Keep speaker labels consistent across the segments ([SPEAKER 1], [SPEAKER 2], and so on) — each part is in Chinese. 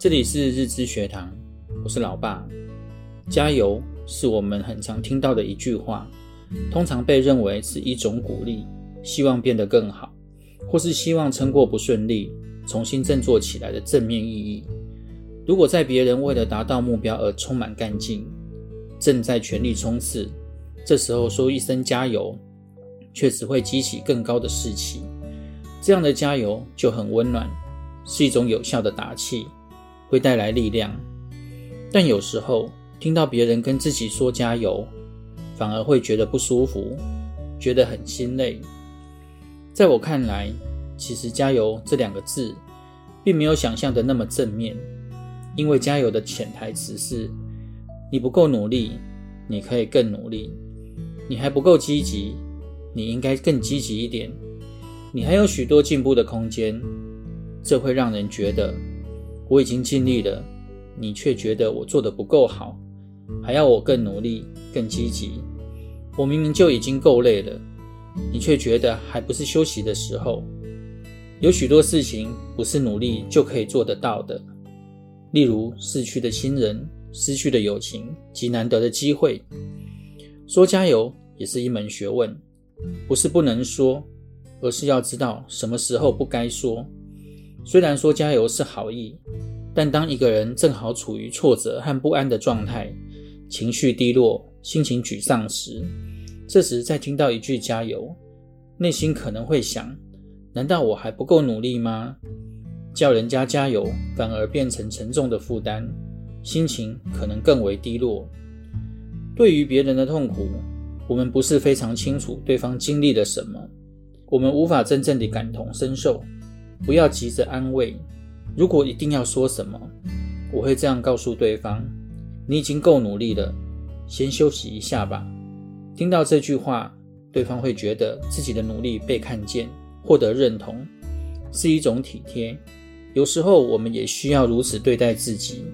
[SPEAKER 1] 这里是日知学堂，我是老爸。加油是我们很常听到的一句话，通常被认为是一种鼓励，希望变得更好，或是希望撑过不顺利，重新振作起来的正面意义。如果在别人为了达到目标而充满干劲，正在全力冲刺，这时候说一声加油，确实会激起更高的士气。这样的加油就很温暖，是一种有效的打气。会带来力量，但有时候听到别人跟自己说加油，反而会觉得不舒服，觉得很心累。在我看来，其实“加油”这两个字，并没有想象的那么正面，因为“加油”的潜台词是：你不够努力，你可以更努力；你还不够积极，你应该更积极一点；你还有许多进步的空间。这会让人觉得。我已经尽力了，你却觉得我做的不够好，还要我更努力、更积极。我明明就已经够累了，你却觉得还不是休息的时候。有许多事情不是努力就可以做得到的，例如逝去的亲人、失去的友情及难得的机会。说加油也是一门学问，不是不能说，而是要知道什么时候不该说。虽然说加油是好意，但当一个人正好处于挫折和不安的状态，情绪低落、心情沮丧时，这时再听到一句加油，内心可能会想：难道我还不够努力吗？叫人家加油，反而变成沉重的负担，心情可能更为低落。对于别人的痛苦，我们不是非常清楚对方经历了什么，我们无法真正的感同身受。不要急着安慰。如果一定要说什么，我会这样告诉对方：你已经够努力了，先休息一下吧。听到这句话，对方会觉得自己的努力被看见，获得认同，是一种体贴。有时候我们也需要如此对待自己。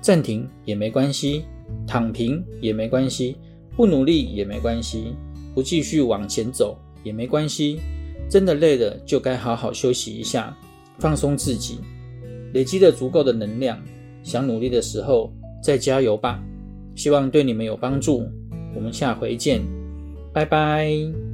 [SPEAKER 1] 暂停也没关系，躺平也没关系，不努力也没关系，不继续往前走也没关系。真的累了，就该好好休息一下，放松自己，累积了足够的能量，想努力的时候再加油吧。希望对你们有帮助，我们下回见，拜拜。